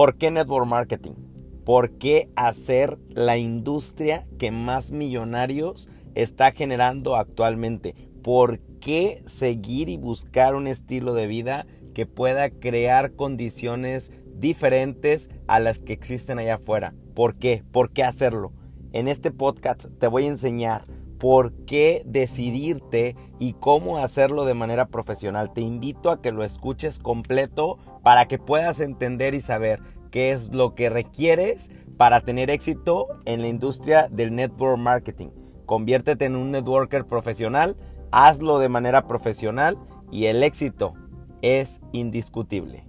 ¿Por qué network marketing? ¿Por qué hacer la industria que más millonarios está generando actualmente? ¿Por qué seguir y buscar un estilo de vida que pueda crear condiciones diferentes a las que existen allá afuera? ¿Por qué? ¿Por qué hacerlo? En este podcast te voy a enseñar por qué decidirte y cómo hacerlo de manera profesional. Te invito a que lo escuches completo para que puedas entender y saber qué es lo que requieres para tener éxito en la industria del network marketing. Conviértete en un networker profesional, hazlo de manera profesional y el éxito es indiscutible.